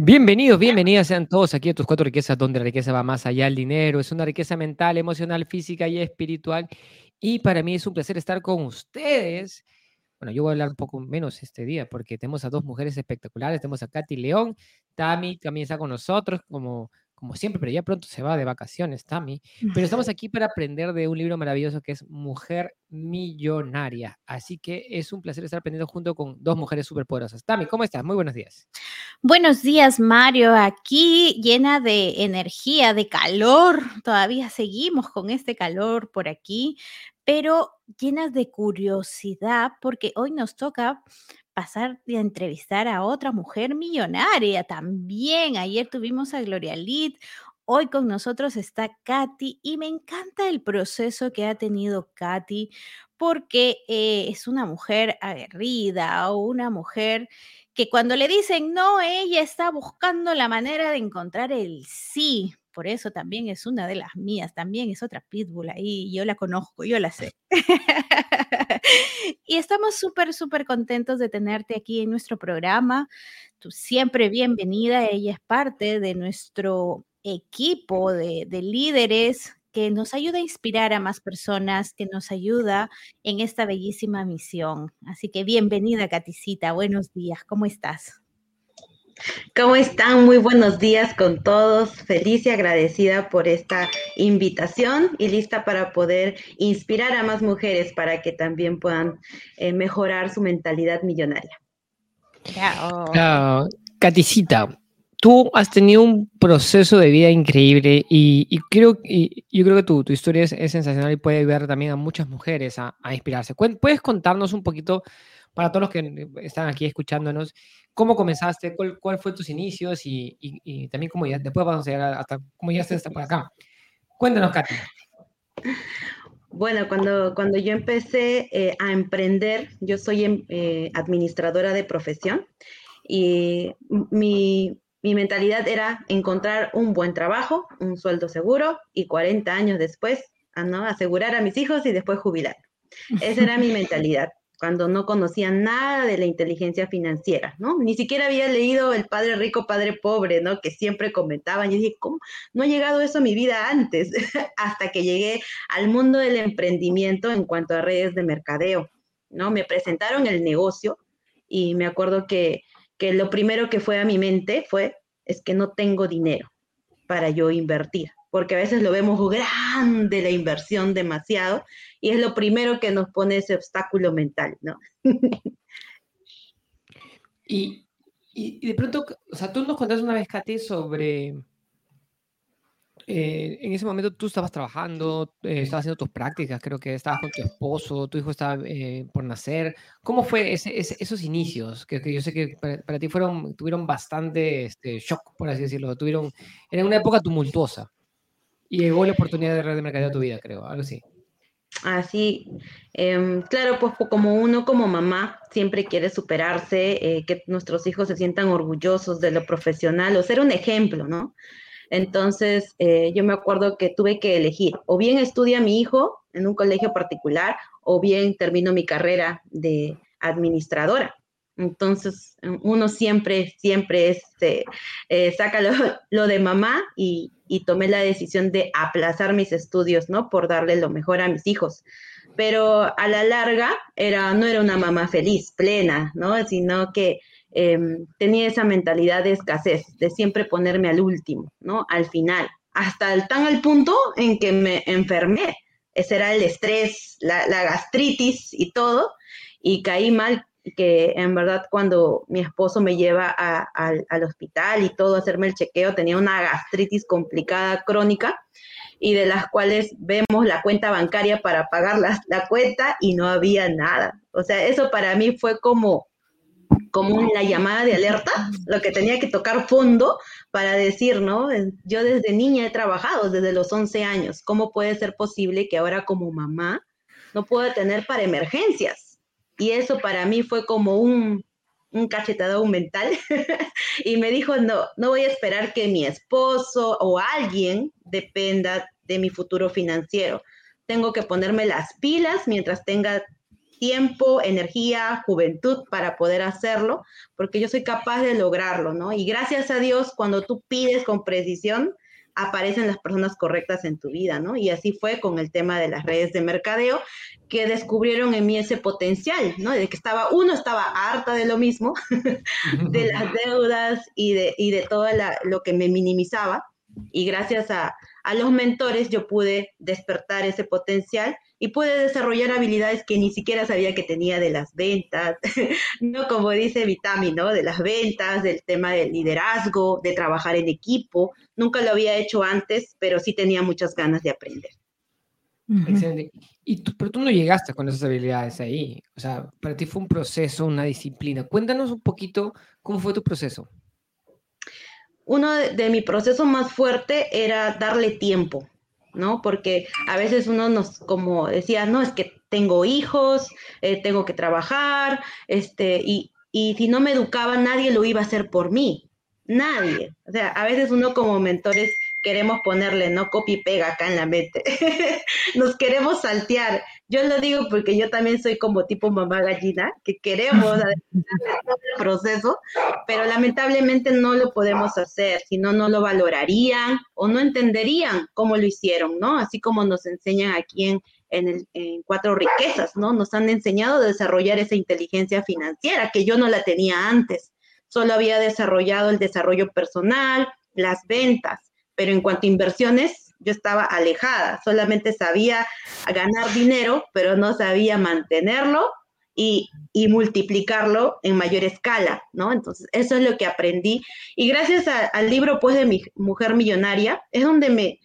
Bienvenidos, bienvenidas sean todos aquí a tus cuatro riquezas, donde la riqueza va más allá del dinero. Es una riqueza mental, emocional, física y espiritual. Y para mí es un placer estar con ustedes. Bueno, yo voy a hablar un poco menos este día porque tenemos a dos mujeres espectaculares. Tenemos a Katy León. Tami también está con nosotros como como siempre, pero ya pronto se va de vacaciones, Tami. Pero estamos aquí para aprender de un libro maravilloso que es Mujer Millonaria. Así que es un placer estar aprendiendo junto con dos mujeres superpoderosas. Tami, ¿cómo estás? Muy buenos días. Buenos días, Mario. Aquí llena de energía, de calor. Todavía seguimos con este calor por aquí, pero llenas de curiosidad porque hoy nos toca pasar a entrevistar a otra mujer millonaria también. Ayer tuvimos a Gloria Lid, hoy con nosotros está Katy y me encanta el proceso que ha tenido Katy porque eh, es una mujer aguerrida o una mujer que cuando le dicen no, ella está buscando la manera de encontrar el sí por eso también es una de las mías, también es otra pitbull ahí, yo la conozco, yo la sé. y estamos súper, súper contentos de tenerte aquí en nuestro programa. Tú siempre bienvenida, ella es parte de nuestro equipo de, de líderes que nos ayuda a inspirar a más personas, que nos ayuda en esta bellísima misión. Así que bienvenida, Katicita. Buenos días, ¿cómo estás? ¿Cómo están? Muy buenos días con todos. Feliz y agradecida por esta invitación y lista para poder inspirar a más mujeres para que también puedan eh, mejorar su mentalidad millonaria. Claro. Katicita, tú has tenido un proceso de vida increíble y, creo, y yo creo que tu, historia es, sensacional y puede ayudar también a muchas mujeres a, a inspirarse. ¿Puedes contarnos un poquito, para todos los que están aquí escuchándonos, cómo comenzaste, cuál, cuál fue tus inicios y, también cómo ya, después vamos a llegar hasta cómo ya hasta por acá. Cuéntanos, Katy. Bueno, cuando, cuando yo empecé eh, a emprender, yo soy em, eh, administradora de profesión y mi, mi, mentalidad era encontrar un buen trabajo, un sueldo seguro y 40 años después, ¿no? asegurar a mis hijos y después jubilar. Esa era mi mentalidad cuando no conocía nada de la inteligencia financiera, ¿no? Ni siquiera había leído El Padre Rico, Padre Pobre, ¿no? Que siempre comentaban. Y dije, ¿cómo no ha llegado eso a mi vida antes? Hasta que llegué al mundo del emprendimiento en cuanto a redes de mercadeo, ¿no? Me presentaron el negocio y me acuerdo que, que lo primero que fue a mi mente fue, es que no tengo dinero para yo invertir porque a veces lo vemos grande la inversión demasiado y es lo primero que nos pone ese obstáculo mental, ¿no? y, de pronto, o sea, tú nos contaste una vez, Katy, sobre... Eh, en ese momento tú estabas trabajando, eh, estabas haciendo tus prácticas, creo que estabas con tu esposo, tu hijo estaba eh, por nacer. ¿Cómo fue ese, esos inicios? Que, yo sé que para, ti fueron, tuvieron bastante este, shock, por así decirlo. Tuvieron, era una época tumultuosa. Y llegó la oportunidad de red de mercadeo a tu vida, creo, algo así. Así, em, claro, pues como uno como mamá siempre quiere superarse, eh, que nuestros hijos se sientan orgullosos de lo profesional o ser un ejemplo, ¿no? Entonces, eh, yo me acuerdo que tuve que elegir, o bien estudia mi hijo en un colegio particular, o bien termino mi carrera de administradora. Entonces, uno siempre, siempre este, eh, saca lo, de mamá y, tomé la decisión de aplazar mis estudios, ¿no? Por darle lo mejor a mis hijos. Pero a la larga era, no era una mamá feliz, plena, ¿no? Sino que em, tenía esa mentalidad de escasez, de siempre ponerme al último, ¿no? Al final, hasta el, tan al punto en que me enfermé. Ese era el estrés, la, la gastritis y todo, y caí mal que en verdad cuando mi esposo me lleva al hospital y todo, a hacerme el chequeo, tenía una gastritis complicada crónica y de las cuales vemos la cuenta bancaria para pagar la, la cuenta y no había nada. O sea, eso para mí fue como, como la llamada de alerta, lo que tenía que tocar fondo para decir, ¿no? Yo desde niña he trabajado, desde los 11 años. ¿Cómo puede ser posible que ahora como mamá no pueda tener para emergencias? Y eso para mí fue como un, un cachetado mental. y me dijo, no, no voy a esperar que mi esposo o alguien dependa de mi futuro financiero. Tengo que ponerme las pilas mientras tenga tiempo, energía, juventud para poder hacerlo, porque yo soy capaz de lograrlo, ¿no? Y gracias a Dios, cuando tú pides con precisión, aparecen las personas correctas en tu vida, ¿no? Y así fue con el tema de las redes de mercadeo, que descubrieron en mí ese potencial, ¿no? De que estaba, uno estaba harta de lo mismo, de las deudas y de, y de todo lo que me minimizaba, y gracias a, a los mentores yo pude despertar ese potencial y pude desarrollar habilidades que ni siquiera sabía que tenía de las ventas, no como dice Vitami, ¿no? De las ventas, del tema del liderazgo, de trabajar en equipo. Nunca lo había hecho antes, pero sí tenía muchas ganas de aprender. Excelente. Y tú, pero tú no llegaste con esas habilidades ahí. O sea, para ti fue un proceso, una disciplina. Cuéntanos un poquito cómo fue tu proceso. Uno de, de mi proceso más fuerte era darle tiempo ¿no? Porque a veces uno nos, como decía, no, es que tengo hijos, eh, tengo que trabajar, este, y, y si no me educaba, nadie lo iba a hacer por mí, nadie. O sea, a veces uno como mentores queremos ponerle, no copy y pega acá en la mente. Nos queremos saltear. Yo lo digo porque yo también soy como tipo mamá gallina, que queremos el proceso, pero lamentablemente no lo podemos hacer, si no, no lo valorarían o no entenderían cómo lo hicieron, ¿no? Así como nos enseñan aquí en, en, el, en Cuatro Riquezas, ¿no? Nos han enseñado a desarrollar esa inteligencia financiera que yo no la tenía antes. Solo había desarrollado el desarrollo personal, las ventas, pero en cuanto a inversiones, yo estaba alejada, solamente sabía ganar dinero, pero no sabía mantenerlo y, multiplicarlo en mayor escala, ¿no? Entonces, eso es lo que aprendí. Y gracias al libro, pues, de mi mujer millonaria, es donde me,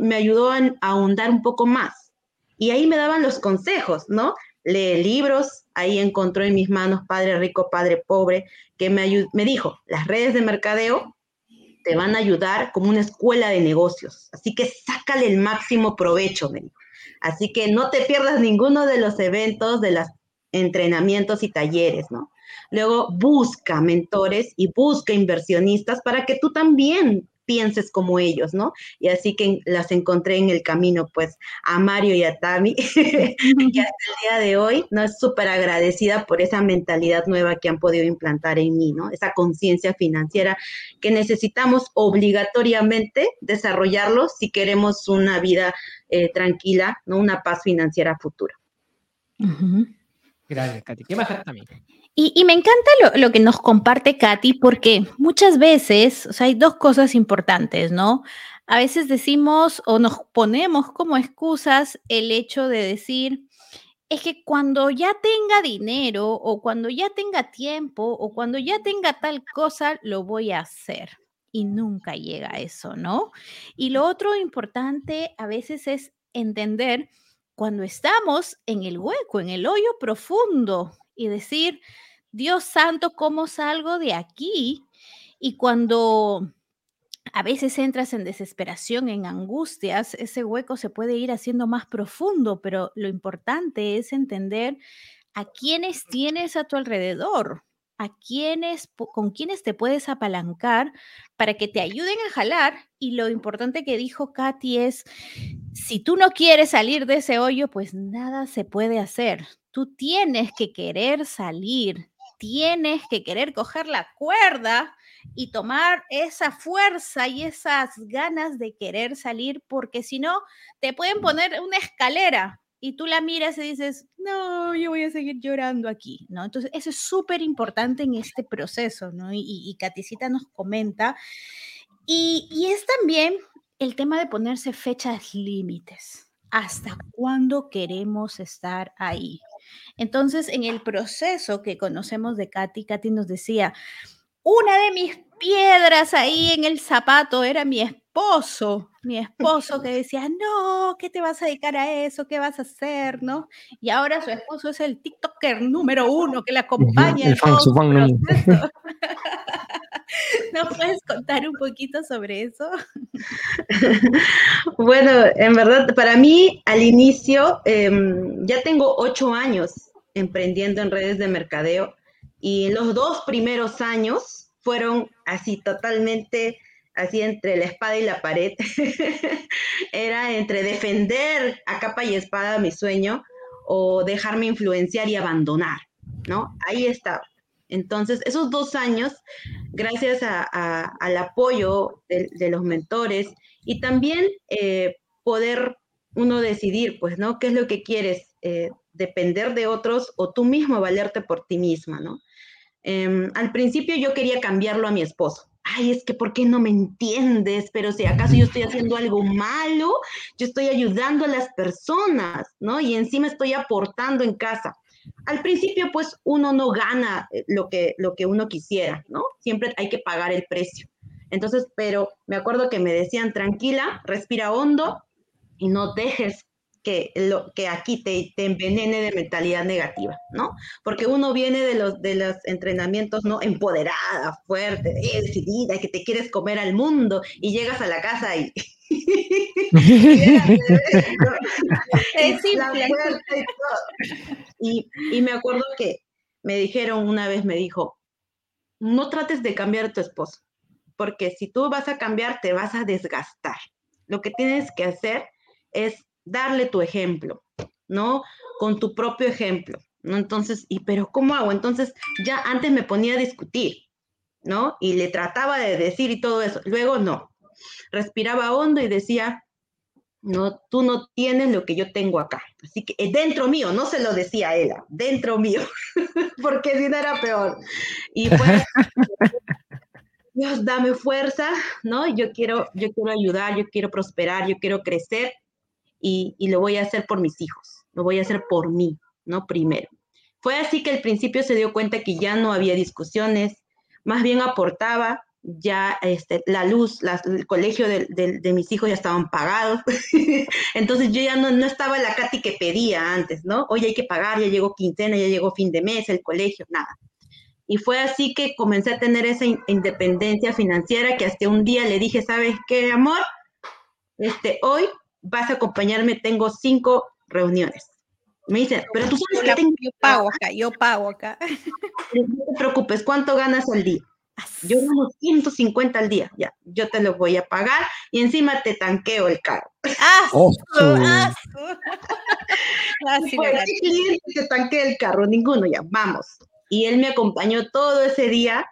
me ayudó a, ahondar un poco más. Y ahí me daban los consejos, ¿no? Lee libros, ahí encontró en mis manos Padre Rico, Padre Pobre, que me, me dijo, las redes de mercadeo te van a ayudar como una escuela de negocios. Así que sácale el máximo provecho, me Así que no te pierdas ninguno de los eventos, de los entrenamientos y talleres, ¿no? Luego busca mentores y busca inversionistas para que tú también pienses como ellos, ¿no? Y así que las encontré en el camino, pues, a Mario y a Tami, que hasta el día de hoy, ¿no? Es súper agradecida por esa mentalidad nueva que han podido implantar en mí, ¿no? Esa conciencia financiera que necesitamos obligatoriamente desarrollarlo si queremos una vida eh, tranquila, ¿no? Una paz financiera futura. Gracias, Katy. ¿Qué más, Tami? Y, me encanta lo, que nos comparte Katy porque muchas veces, o sea, hay dos cosas importantes, ¿no? A veces decimos o nos ponemos como excusas el hecho de decir, es que cuando ya tenga dinero o cuando ya tenga tiempo o cuando ya tenga tal cosa, lo voy a hacer. Y nunca llega a eso, ¿no? Y lo otro importante a veces es entender cuando estamos en el hueco, en el hoyo profundo y decir, Dios santo, ¿cómo salgo de aquí? Y cuando a veces entras en desesperación, en angustias, ese hueco se puede ir haciendo más profundo, pero lo importante es entender a quiénes tienes a tu alrededor, a quiénes, con quiénes te puedes apalancar para que te ayuden a jalar. Y lo importante que dijo Katy es, si tú no quieres salir de ese hoyo, pues nada se puede hacer. Tú tienes que querer salir, tienes que querer coger la cuerda y tomar esa fuerza y esas ganas de querer salir, porque si no, te pueden poner una escalera y tú la miras y dices, no, yo voy a seguir llorando aquí, ¿no? Entonces, eso es súper importante en este proceso, ¿no? Y, y, Katicita nos comenta. Y, y es también el tema de ponerse fechas límites. ¿Hasta cuándo queremos estar ahí? Entonces, en el proceso que conocemos de Katy, Katy nos decía, una de mis piedras ahí en el zapato era mi esposo, mi esposo que decía, no, ¿qué te vas a dedicar a eso? ¿Qué vas a hacer? ¿No? Y ahora su esposo es el TikToker número uno que le acompaña. El fan, su fan ¿No puedes contar un poquito sobre eso? bueno, en verdad, para mí, al inicio, em, ya tengo ocho años emprendiendo en redes de mercadeo y los dos primeros años fueron así totalmente así entre la espada y la pared. Era entre defender a capa y espada mi sueño o dejarme influenciar y abandonar, ¿no? Ahí estaba. Entonces, esos dos años, gracias al apoyo de, los mentores y también eh, poder uno decidir, pues, ¿no? ¿Qué es lo que quieres? Eh, depender de otros o tú mismo valerte por ti misma, ¿no? Em, al principio yo quería cambiarlo a mi esposo. Ay, es que ¿por qué no me entiendes? Pero si acaso yo estoy haciendo algo malo, yo estoy ayudando a las personas, ¿no? Y encima estoy aportando en casa. Al principio, pues uno no gana eh, lo que, lo que uno quisiera, ¿no? Siempre hay que pagar el precio. Entonces, pero me acuerdo que me decían, tranquila, respira hondo y no dejes que, lo, que aquí te, te, envenene de mentalidad negativa, ¿no? Porque uno viene de los, de los entrenamientos, ¿no? Empoderada, fuerte, decidida, que te quieres comer al mundo y llegas a la casa y... y, y me acuerdo que me dijeron una vez, me dijo, no trates de cambiar a tu esposo, porque si tú vas a cambiar, te vas a desgastar. Lo que tienes que hacer es darle tu ejemplo, ¿no? Con tu propio ejemplo, ¿no? Entonces, ¿y pero cómo hago? Entonces, ya antes me ponía a discutir, ¿no? Y le trataba de decir y todo eso. Luego no. Respiraba hondo y decía, no, tú no tienes lo que yo tengo acá. Así que eh, dentro mío, no se lo decía a ella, dentro mío, porque si no era peor. Y pues, Dios, dame fuerza, ¿no? Yo quiero, yo quiero ayudar, yo quiero prosperar, yo quiero crecer y, lo voy a hacer por mis hijos, lo voy a hacer por mí, ¿no? Primero. Fue así que al principio se dio cuenta que ya no había discusiones, más bien aportaba, ya este, la luz, el colegio de, mis hijos ya estaban pagados, entonces yo ya no, no estaba la Katy que pedía antes, ¿no? Hoy hay que pagar, ya llegó quincena, ya llegó fin de mes, el colegio, nada. Y fue así que comencé a tener esa independencia financiera que hasta un día le dije, ¿sabes qué, amor? Este, hoy vas a acompañarme, tengo cinco reuniones. Me dice, pero tú sabes que tengo... Yo pago acá, yo pago acá. No te preocupes, ¿cuánto ganas al día? Yo gano 150 al día, ya, yo te lo voy a pagar y encima te tanqueo el carro. ¡Ah! Oh, ¡Ah! ¿Qué cliente te tanquea el carro? Ninguno, ya, vamos. Y él me acompañó todo ese día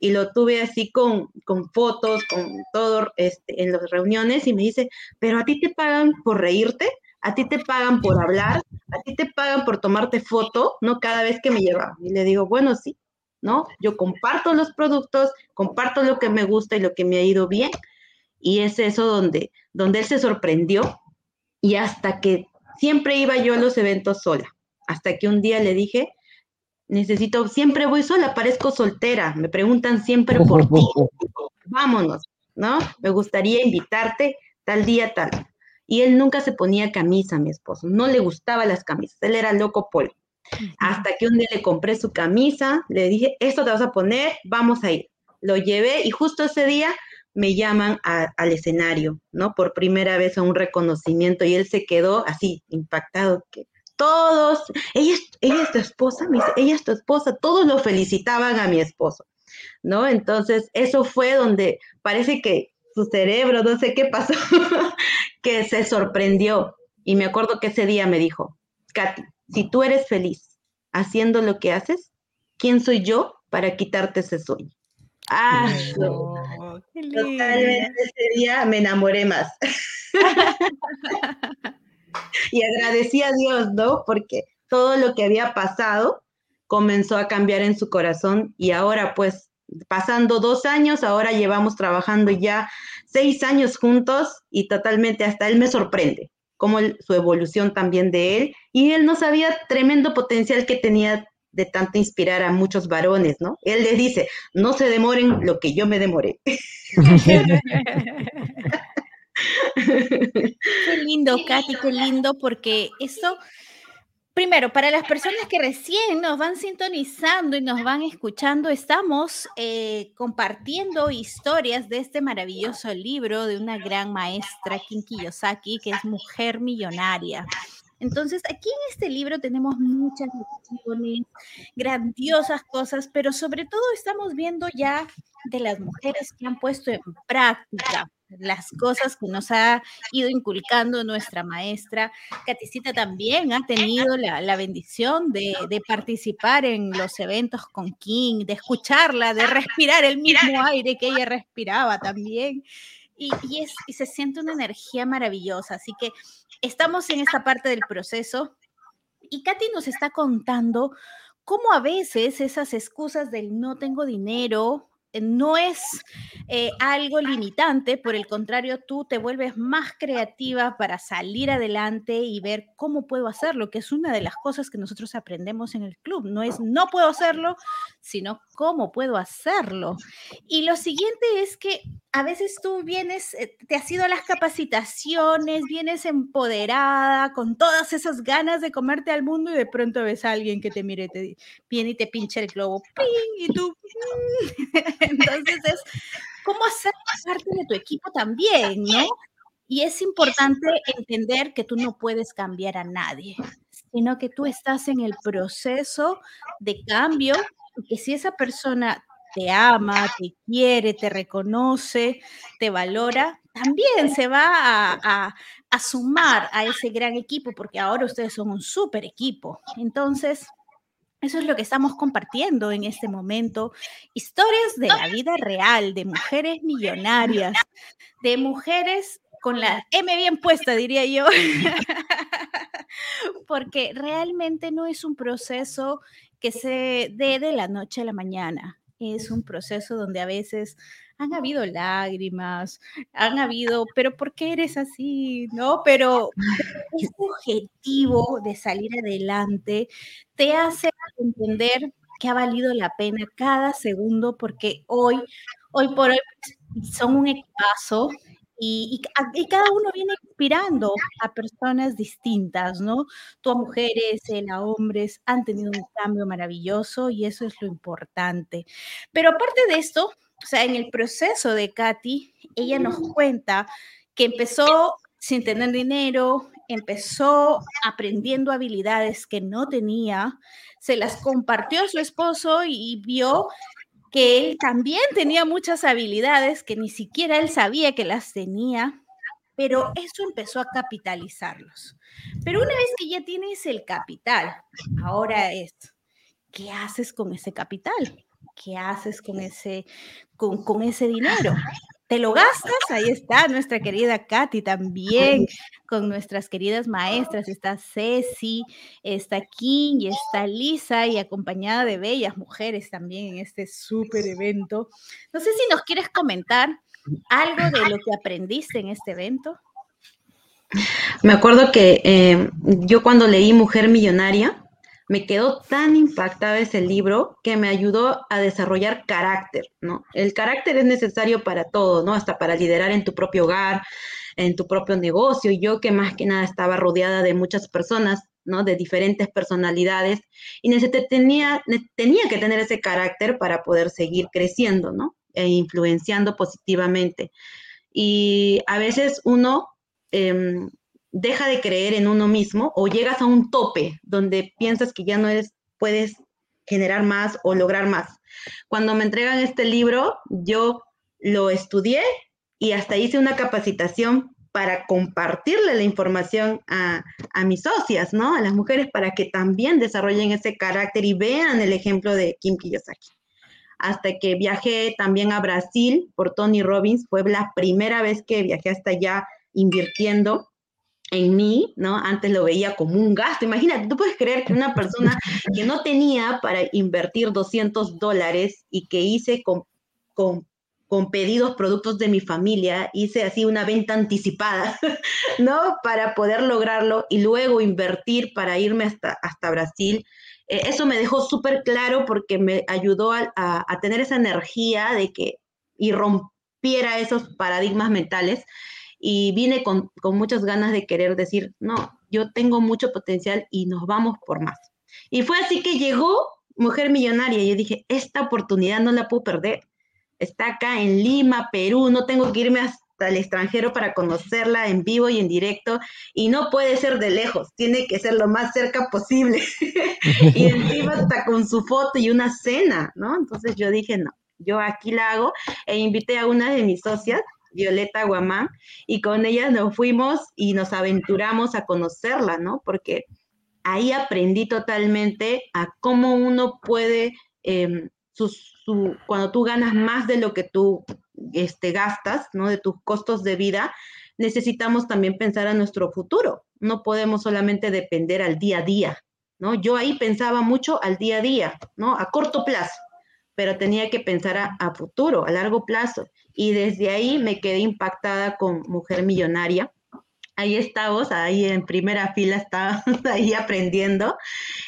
y lo tuve así con, con fotos, con todo este, en las reuniones y me dice, pero a ti te pagan por reírte, a ti te pagan por hablar, a ti te pagan por tomarte foto, ¿no? Cada vez que me lleva. Y le digo, bueno, sí, ¿no? Yo comparto los productos, comparto lo que me gusta y lo que me ha ido bien. Y es eso donde, donde él se sorprendió y hasta que siempre iba yo a los eventos sola, hasta que un día le dije, necesito, siempre voy sola, parezco soltera, me preguntan siempre por ti. Vámonos, ¿no? Me gustaría invitarte tal día, tal. Y él nunca se ponía camisa, mi esposo, no le gustaban las camisas, él era loco por Hasta que un día le compré su camisa, le dije, esto te vas a poner, vamos a ir. Lo llevé y justo ese día me llaman al escenario, ¿no? Por primera vez a un reconocimiento y él se quedó así impactado, que todos, ella, ella es tu esposa, ella es tu esposa, todos lo felicitaban a mi esposo, ¿no? Entonces, eso fue donde parece que su cerebro, no sé qué pasó, que se sorprendió. Y me acuerdo que ese día me dijo, Katy, si tú eres feliz haciendo lo que haces, ¿quién soy yo para quitarte ese sueño? Ah, totalmente ese día me enamoré más. y agradecí a Dios, ¿no? Porque todo lo que había pasado comenzó a cambiar en su corazón y ahora pues pasando dos años, ahora llevamos trabajando ya seis años juntos y totalmente hasta él me sorprende como su evolución también de él y él no sabía tremendo potencial que tenía de tanto inspirar a muchos varones, ¿no? Él les dice, no se demoren lo que yo me demoré. Qué lindo, Katy, qué lindo, porque eso, primero, para las personas que recién nos van sintonizando y nos van escuchando, estamos eh, compartiendo historias de este maravilloso libro de una gran maestra, Kim Kiyosaki, que es Mujer Millonaria. Entonces, aquí en este libro tenemos muchas lecciones, grandiosas cosas, pero sobre todo estamos viendo ya de las mujeres que han puesto en práctica las cosas que nos ha ido inculcando nuestra maestra. Caticita también ha tenido la, bendición de, participar en los eventos con King, de escucharla, de respirar el mismo aire que ella respiraba también. Y, es, y se siente una energía maravillosa. Así que estamos en esta parte del proceso y Katy nos está contando cómo a veces esas excusas del no tengo dinero no es eh, algo limitante, por el contrario, tú te vuelves más creativa para salir adelante y ver cómo puedo hacerlo, que es una de las cosas que nosotros aprendemos en el club. No es no puedo hacerlo, sino cómo puedo hacerlo. Y lo siguiente es que a veces tú vienes, eh, te has ido a las capacitaciones, vienes empoderada, con todas esas ganas de comerte al mundo y de pronto ves a alguien que te mire, te viene y te pincha el globo, ¡ping! y tú, mm". entonces es cómo hacer parte de tu equipo también, ¿no? Y es importante entender que tú no puedes cambiar a nadie, sino que tú estás en el proceso de cambio y que si esa persona te ama, te quiere, te reconoce, te valora, también se va a, sumar a ese gran equipo, porque ahora ustedes son un súper equipo. Entonces, eso es lo que estamos compartiendo en este momento. Historias de la vida real, de mujeres millonarias, de mujeres con la M bien puesta, diría yo. Porque realmente no es un proceso que se dé de la noche a la mañana es un proceso donde a veces han habido lágrimas, han habido, pero ¿por qué eres así? ¿No? Pero ese objetivo de salir adelante te hace entender que ha valido la pena cada segundo porque hoy, hoy por hoy son un equipazo y, cada uno viene inspirando a personas distintas, ¿no? Tú a mujeres, él a hombres, han tenido un cambio maravilloso y eso es lo importante. Pero aparte de esto, o sea, en el proceso de Katy, ella nos cuenta que empezó sin tener dinero, empezó aprendiendo habilidades que no tenía, se las compartió a su esposo y vio que él también tenía muchas habilidades que ni siquiera él sabía que las tenía, pero eso empezó a capitalizarlos. Pero una vez que ya tienes el capital, ahora es, ¿qué haces con ese capital? ¿Qué haces con ese, con, con ese dinero? Te lo gastas, ahí está nuestra querida Katy también, con nuestras queridas maestras, está Ceci, está King y está Lisa y acompañada de bellas mujeres también en este súper evento. No sé si nos quieres comentar algo de lo que aprendiste en este evento. Me acuerdo que eh, yo cuando leí Mujer Millonaria, me quedó tan impactada ese libro que me ayudó a desarrollar carácter, ¿no? El carácter es necesario para todo, ¿no? Hasta para liderar en tu propio hogar, en tu propio negocio. Yo que más que nada estaba rodeada de muchas personas, ¿no? De diferentes personalidades y tenía, tenía que tener ese carácter para poder seguir creciendo, ¿no? E influenciando positivamente. Y a veces uno... Em, deja de creer en uno mismo o llegas a un tope donde piensas que ya no eres, puedes generar más o lograr más. Cuando me entregan este libro, yo lo estudié y hasta hice una capacitación para compartirle la información a, a, mis socias, ¿no? A las mujeres para que también desarrollen ese carácter y vean el ejemplo de Kim Kiyosaki. Hasta que viajé también a Brasil por Tony Robbins, fue la primera vez que viajé hasta allá invirtiendo en mí, ¿no? Antes lo veía como un gasto. Imagínate, tú puedes creer que una persona que no tenía para invertir 200 dólares y que hice con, con, con, pedidos, productos de mi familia, hice así una venta anticipada, ¿no? Para poder lograrlo y luego invertir para irme hasta, hasta Brasil. Eh, eso me dejó súper claro porque me ayudó a, a, a tener esa energía de que y rompiera esos paradigmas mentales y vine con, muchas ganas de querer decir, no, yo tengo mucho potencial y nos vamos por más. Y fue así que llegó Mujer Millonaria yo dije, esta oportunidad no la puedo perder. Está acá en Lima, Perú, no tengo que irme hasta el extranjero para conocerla en vivo y en directo y no puede ser de lejos, tiene que ser lo más cerca posible. y encima hasta con su foto y una cena, ¿no? Entonces yo dije, no, yo aquí la hago e invité a una de mis socias Violeta Guamán, y con ella nos fuimos y nos aventuramos a conocerla, ¿no? Porque ahí aprendí totalmente a cómo uno puede, em, cuando tú ganas más de lo que tú este, gastas, ¿no? De tus costos de vida, necesitamos también pensar a nuestro futuro. No podemos solamente depender al día a día, ¿no? Yo ahí pensaba mucho al día a día, ¿no? A corto plazo, pero tenía que pensar a, a futuro, a largo plazo. Y desde ahí me quedé impactada con Mujer Millonaria, ahí estábamos, ahí en primera fila estábamos ahí aprendiendo.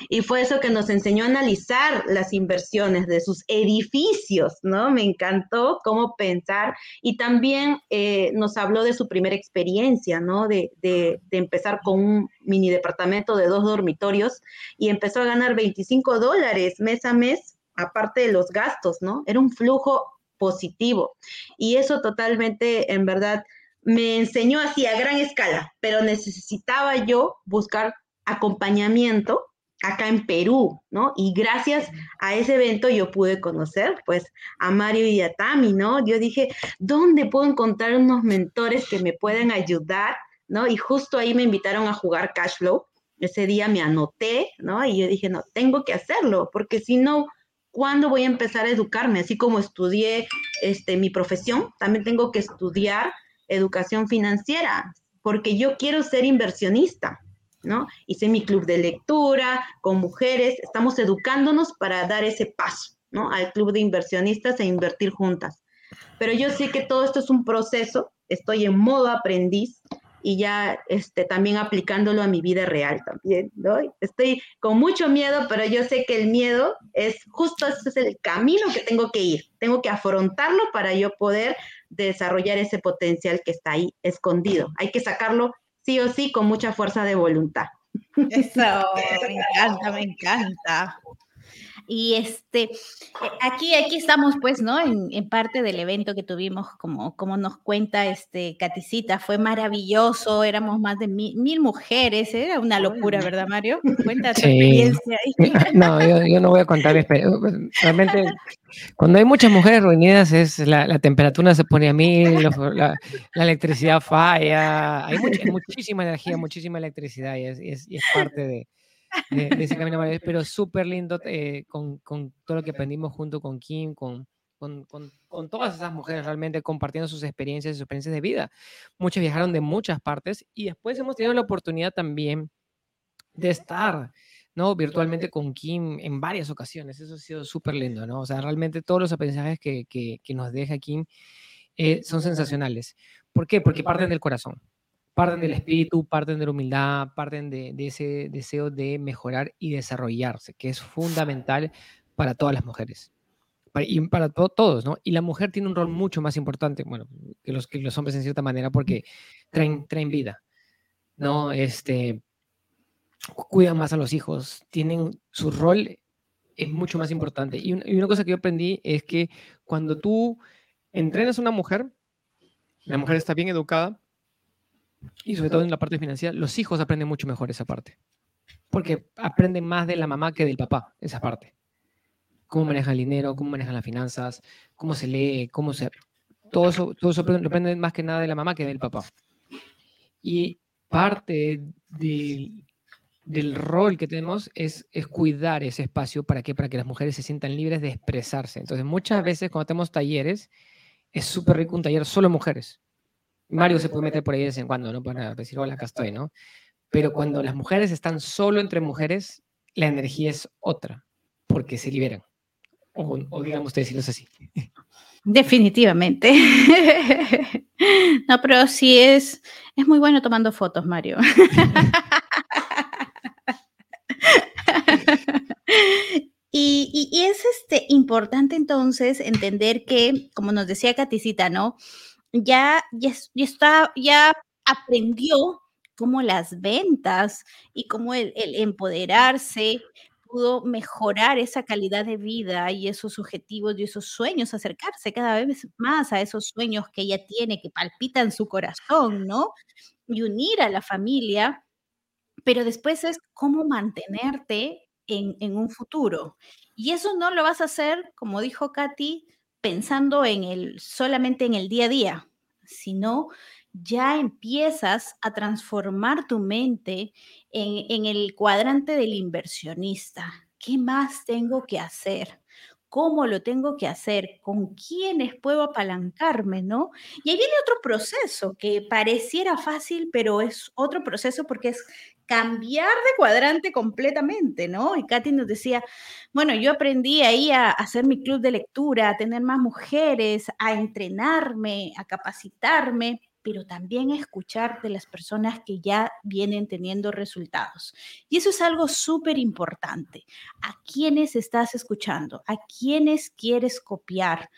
Y fue eso que nos enseñó a analizar las inversiones de sus edificios, ¿no? Me encantó cómo pensar. Y también eh, nos habló de su primera experiencia, ¿no? De, de, de, empezar con un mini departamento de dos dormitorios y empezó a ganar 25 dólares mes a mes, aparte de los gastos, ¿no? Era un flujo positivo. Y eso totalmente, en verdad, me enseñó así a gran escala, pero necesitaba yo buscar acompañamiento acá en Perú, ¿no? Y gracias a ese evento yo pude conocer, pues, a Mario y a Tami, ¿no? Yo dije, ¿dónde puedo encontrar unos mentores que me puedan ayudar, ¿no? Y justo ahí me invitaron a jugar Cashflow. Ese día me anoté, ¿no? Y yo dije, no, tengo que hacerlo, porque si no, ¿cuándo voy a empezar a educarme? Así como estudié este, mi profesión, también tengo que estudiar educación financiera, porque yo quiero ser inversionista, ¿no? Hice mi club de lectura con mujeres, estamos educándonos para dar ese paso, ¿no? Al club de inversionistas e invertir juntas. Pero yo sé que todo esto es un proceso, estoy en modo aprendiz y ya este, también aplicándolo a mi vida real también, ¿no? Estoy con mucho miedo, pero yo sé que el miedo es justo ese es el camino que tengo que ir, tengo que afrontarlo para yo poder desarrollar ese potencial que está ahí escondido. Hay que sacarlo sí o sí con mucha fuerza de voluntad. Eso, me encanta, me encanta. Y este, aquí, aquí estamos, pues, ¿no? En, en, parte del evento que tuvimos, como, como nos cuenta este Caticita, fue maravilloso, éramos más de mil, mil mujeres, era una locura, ¿verdad, Mario? Cuenta tu sí. experiencia ahí. No, yo, yo, no voy a contar, realmente, cuando hay muchas mujeres reunidas, es la, la temperatura se pone a mil, la, la, electricidad falla, hay mucha, muchísima energía, muchísima electricidad y es, es, y es parte de de, de ese camino maravilloso, pero súper lindo eh, con, con, todo lo que aprendimos junto con Kim, con, con, con, todas esas mujeres realmente compartiendo sus experiencias, sus experiencias de vida. Muchas viajaron de muchas partes y después hemos tenido la oportunidad también de estar, ¿no? Virtualmente con Kim en varias ocasiones. Eso ha sido súper lindo, ¿no? O sea, realmente todos los aprendizajes que, que, que nos deja Kim eh, son sensacionales. ¿Por qué? Porque parten del corazón parten del espíritu, parten de la humildad, parten de, ese deseo de mejorar y desarrollarse, que es fundamental para todas las mujeres. Para, y para to todos, ¿no? Y la mujer tiene un rol mucho más importante, bueno, que los, hombres en cierta manera, porque traen, vida, ¿no? Este, cuidan más a los hijos, tienen su rol es mucho más importante. Y, un, y una cosa que yo aprendí es que cuando tú entrenas a una mujer, la mujer está bien educada, y sobre todo en la parte financiera, los hijos aprenden mucho mejor esa parte. Porque aprenden más de la mamá que del papá, esa parte. Cómo maneja el dinero, cómo manejan las finanzas, cómo se lee, cómo se... Todo eso, todo eso lo aprenden más que nada de la mamá que del papá. Y parte de, del rol que tenemos es, es cuidar ese espacio para que, para que las mujeres se sientan libres de expresarse. Entonces, muchas veces cuando tenemos talleres, es súper rico un taller solo mujeres Mario se puede meter por ahí de vez en cuando, ¿no? Para decir, hola, acá ¿no? Pero cuando las mujeres están solo entre mujeres, la energía es otra, porque se liberan. O, o digamos ustedes es así. Definitivamente. No, pero sí es, es muy bueno tomando fotos, Mario. Y, y, y, es este, importante entonces entender que, como nos decía Caticita, ¿no? Ya, ya, ya, está, ya aprendió cómo las ventas y cómo el, el, empoderarse pudo mejorar esa calidad de vida y esos objetivos y esos sueños, acercarse cada vez más a esos sueños que ella tiene, que palpitan su corazón, ¿no? Y unir a la familia, pero después es cómo mantenerte en, en un futuro. Y eso no lo vas a hacer, como dijo Katy, pensando en el, solamente en el día a día. sino ya empiezas a transformar tu mente en, en el cuadrante del inversionista. ¿Qué más tengo que hacer? cómo lo tengo que hacer, con quiénes puedo apalancarme, ¿no? Y ahí viene otro proceso que pareciera fácil, pero es otro proceso porque es cambiar de cuadrante completamente, ¿no? Y Katy nos decía, bueno, yo aprendí ahí a hacer mi club de lectura, a tener más mujeres, a entrenarme, a capacitarme, pero también escuchar de las personas que ya vienen teniendo resultados. Y eso es algo súper importante. ¿A quiénes estás escuchando? ¿A quiénes quieres copiar?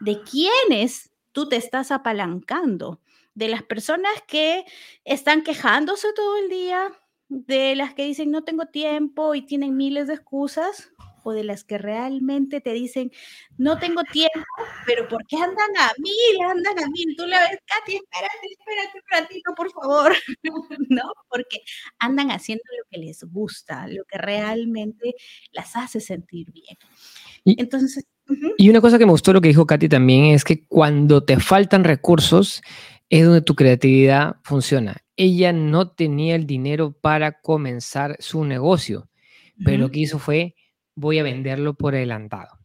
¿De quiénes tú te estás apalancando? ¿De las personas que están quejándose todo el día? ¿De las que dicen no tengo tiempo y tienen miles de excusas? o de las que realmente te dicen, no tengo tiempo, pero ¿por qué andan a mil? Andan a mil. Tú la ves, Katy, espérate, espérate un ratito, por favor. ¿No? Porque andan haciendo lo que les gusta, lo que realmente las hace sentir bien. Y, Entonces. Y una cosa que me gustó lo que dijo Katy también es que cuando te faltan recursos es donde tu creatividad funciona. Ella no tenía el dinero para comenzar su negocio, pero lo que hizo fue voy a venderlo por adelantado.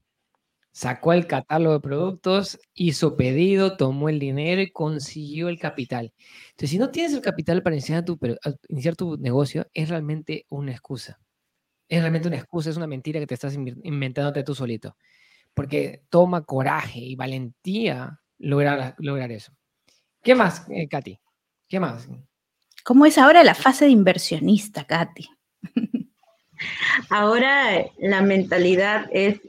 Sacó el catálogo de productos, hizo pedido, tomó el dinero y consiguió el capital. Entonces, si no tienes el capital para iniciar tu, iniciar tu negocio, es realmente una excusa. Es realmente una excusa, es una mentira que te estás inventándote tú solito. Porque toma coraje y valentía lograr, lograr eso. ¿Qué más, eh, Katy? ¿Qué más? ¿Cómo es ahora la fase de inversionista, Katy? Ahora la mentalidad es,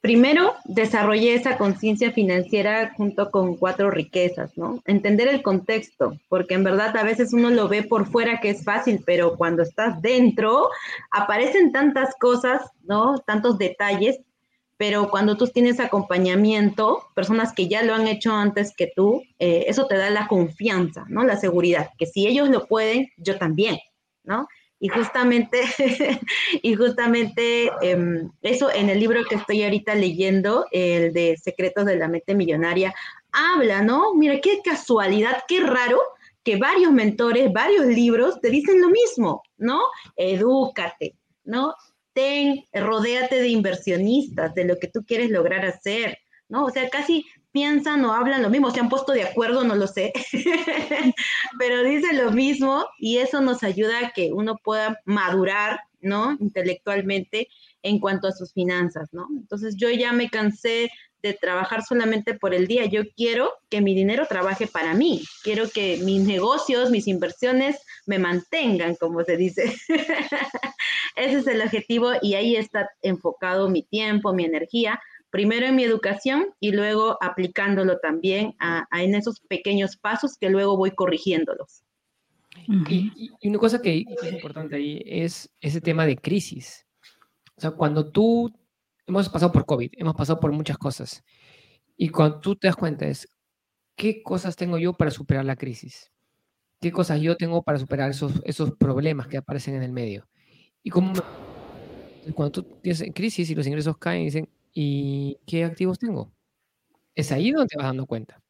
primero, desarrollé esa conciencia financiera junto con cuatro riquezas, ¿no? Entender el contexto, porque en verdad a veces uno lo ve por fuera que es fácil, pero cuando estás dentro aparecen tantas cosas, ¿no? Tantos detalles pero cuando tú tienes acompañamiento, personas que ya lo han hecho antes que tú, eh, eso te da la confianza, ¿no? La seguridad, que si ellos lo pueden, yo también, ¿no? Y justamente, y justamente em, eso en el libro que estoy ahorita leyendo, el de Secretos de la Mente Millonaria, habla, ¿no? Mira, qué casualidad, qué raro que varios mentores, varios libros te dicen lo mismo, ¿no? Edúcate, ¿no? Ten, rodéate de inversionistas, de lo que tú quieres lograr hacer, ¿no? O sea, casi piensan o hablan lo mismo, se han puesto de acuerdo, no lo sé, pero dicen lo mismo y eso nos ayuda a que uno pueda madurar, ¿no? Intelectualmente en cuanto a sus finanzas, ¿no? Entonces yo ya me cansé de trabajar solamente por el día, yo quiero que mi dinero trabaje para mí, quiero que mis negocios, mis inversiones me mantengan, como se dice. Ese es el objetivo y ahí está enfocado mi tiempo, mi energía, primero en mi educación y luego aplicándolo también a, en esos pequeños pasos que luego voy corrigiéndolos. Y, una cosa que es importante ahí es ese tema de crisis. O sea, cuando tú, hemos pasado por COVID, hemos pasado por muchas cosas, y cuando tú te das cuenta es, ¿qué cosas tengo yo para superar la crisis? ¿Qué cosas yo tengo para superar esos, esos problemas que aparecen en el medio? Y como cuando tú tienes crisis y los ingresos caen dicen, ¿Y qué activos tengo? Es ahí donde te vas dando cuenta.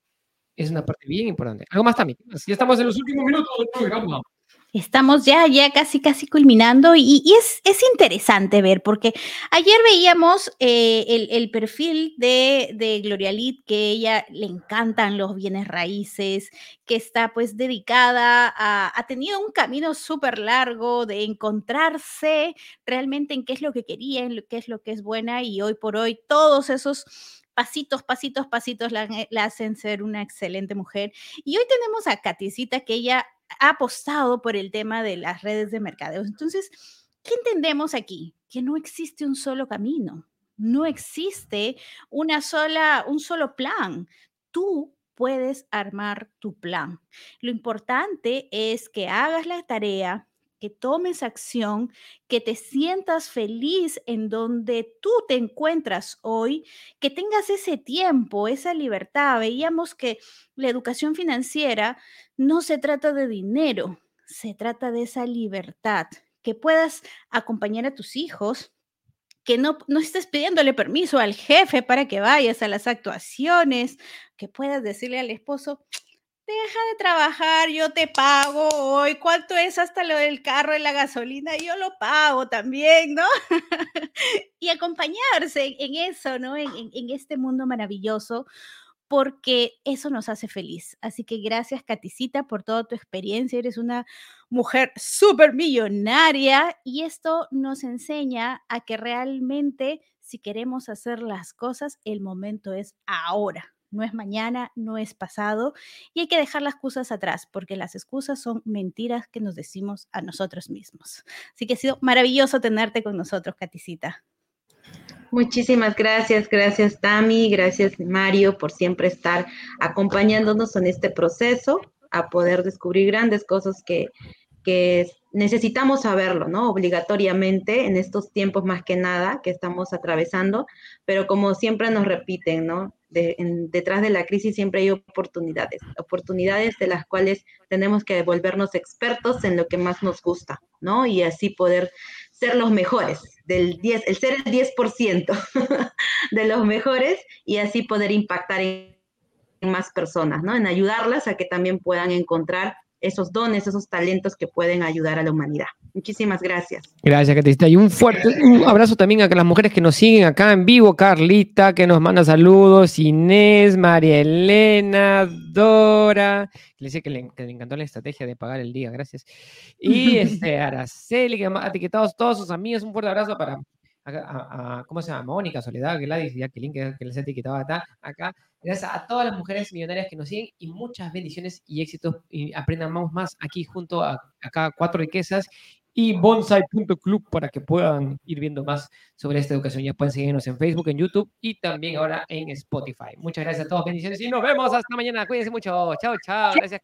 Es una parte bien importante. Algo más también. Ya estamos en los últimos minutos del programa. Estamos ya, ya casi, casi culminando y, es, es, interesante ver, porque ayer veíamos eh, el, el, perfil de, de Gloria Lid, que ella le encantan los bienes raíces, que está pues dedicada a, ha tenido un camino súper largo de encontrarse realmente en qué es lo que quería, en qué es lo que es buena y hoy por hoy todos esos pasitos, pasitos, pasitos la, hacen ser una excelente mujer. Y hoy tenemos a Katicita que ella ha apostado por el tema de las redes de mercadeo. Entonces, ¿qué entendemos aquí? Que no existe un solo camino, no existe una sola, un solo plan. Tú puedes armar tu plan. Lo importante es que hagas la tarea, que tomes acción, que te sientas feliz en donde tú te encuentras hoy, que tengas ese tiempo, esa libertad. Veíamos que la educación financiera no se trata de dinero, se trata de esa libertad, que puedas acompañar a tus hijos, que no, no estés pidiéndole permiso al jefe para que vayas a las actuaciones, que puedas decirle al esposo, deja de trabajar, yo te pago hoy, ¿cuánto es hasta lo del carro y la gasolina? Yo lo pago también, ¿no? y acompañarse en eso, ¿no? En, este mundo maravilloso, porque eso nos hace feliz. Así que gracias, Caticita, por toda tu experiencia. Eres una mujer súper millonaria y esto nos enseña a que realmente si queremos hacer las cosas, el momento es ahora no es mañana, no es pasado, y hay que dejar las excusas atrás, porque las excusas son mentiras que nos decimos a nosotros mismos. Así que ha sido maravilloso tenerte con nosotros, Caticita. Muchísimas gracias, gracias Tami, gracias Mario por siempre estar acompañándonos en este proceso a poder descubrir grandes cosas que, que necesitamos saberlo, ¿no? Obligatoriamente en estos tiempos más que nada que estamos atravesando, pero como siempre nos repiten, ¿no? Detrás de la crisis siempre hay oportunidades, oportunidades de las cuales tenemos que volvernos expertos en lo que más nos gusta, ¿no? Y así poder ser los mejores, del 10, el ser el 10% de los mejores y así poder impactar en más personas, ¿no? En ayudarlas a que también puedan encontrar esos dones, esos talentos que pueden ayudar a la humanidad. Muchísimas gracias. Gracias, Catista. Y un fuerte un abrazo también a las mujeres que nos siguen acá en vivo. Carlita, que nos manda saludos. Inés, María Elena, Dora, le dice que le, encantó la estrategia de pagar el día. Gracias. Y este, Araceli, que ha etiquetado todos sus amigos. Un fuerte abrazo para a, ¿cómo se llama? Mónica, Soledad, Gladys, Jacqueline, que, que les he etiquetado acá, acá. Gracias a todas las mujeres millonarias que nos siguen y muchas bendiciones y éxitos. Y aprendamos más aquí junto a acá Cuatro Riquezas y bonsai.club para que puedan ir viendo más sobre esta educación. Ya pueden seguirnos en Facebook, en YouTube y también ahora en Spotify. Muchas gracias a todos, bendiciones y nos vemos hasta mañana. Cuídense mucho. Chao, chao. Gracias,